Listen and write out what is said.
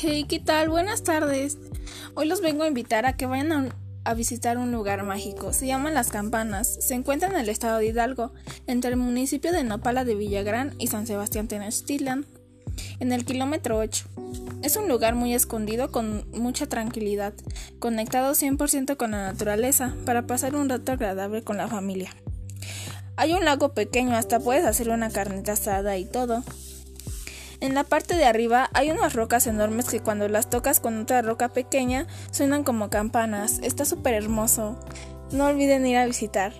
Hey, ¿qué tal? Buenas tardes. Hoy los vengo a invitar a que vayan a, visitar un lugar mágico. Se llama Las Campanas. Se encuentra en el estado de Hidalgo, entre el municipio de Nopala de Villagrán y San Sebastián Tenochtitlan, en el kilómetro 8. Es un lugar muy escondido con mucha tranquilidad, conectado 100% con la naturaleza para pasar un rato agradable con la familia. Hay un lago pequeño, hasta puedes hacer una carnita asada y todo. En la parte de arriba hay unas rocas enormes que cuando las tocas con otra roca pequeña suenan como campanas. Está súper hermoso. No olviden ir a visitar.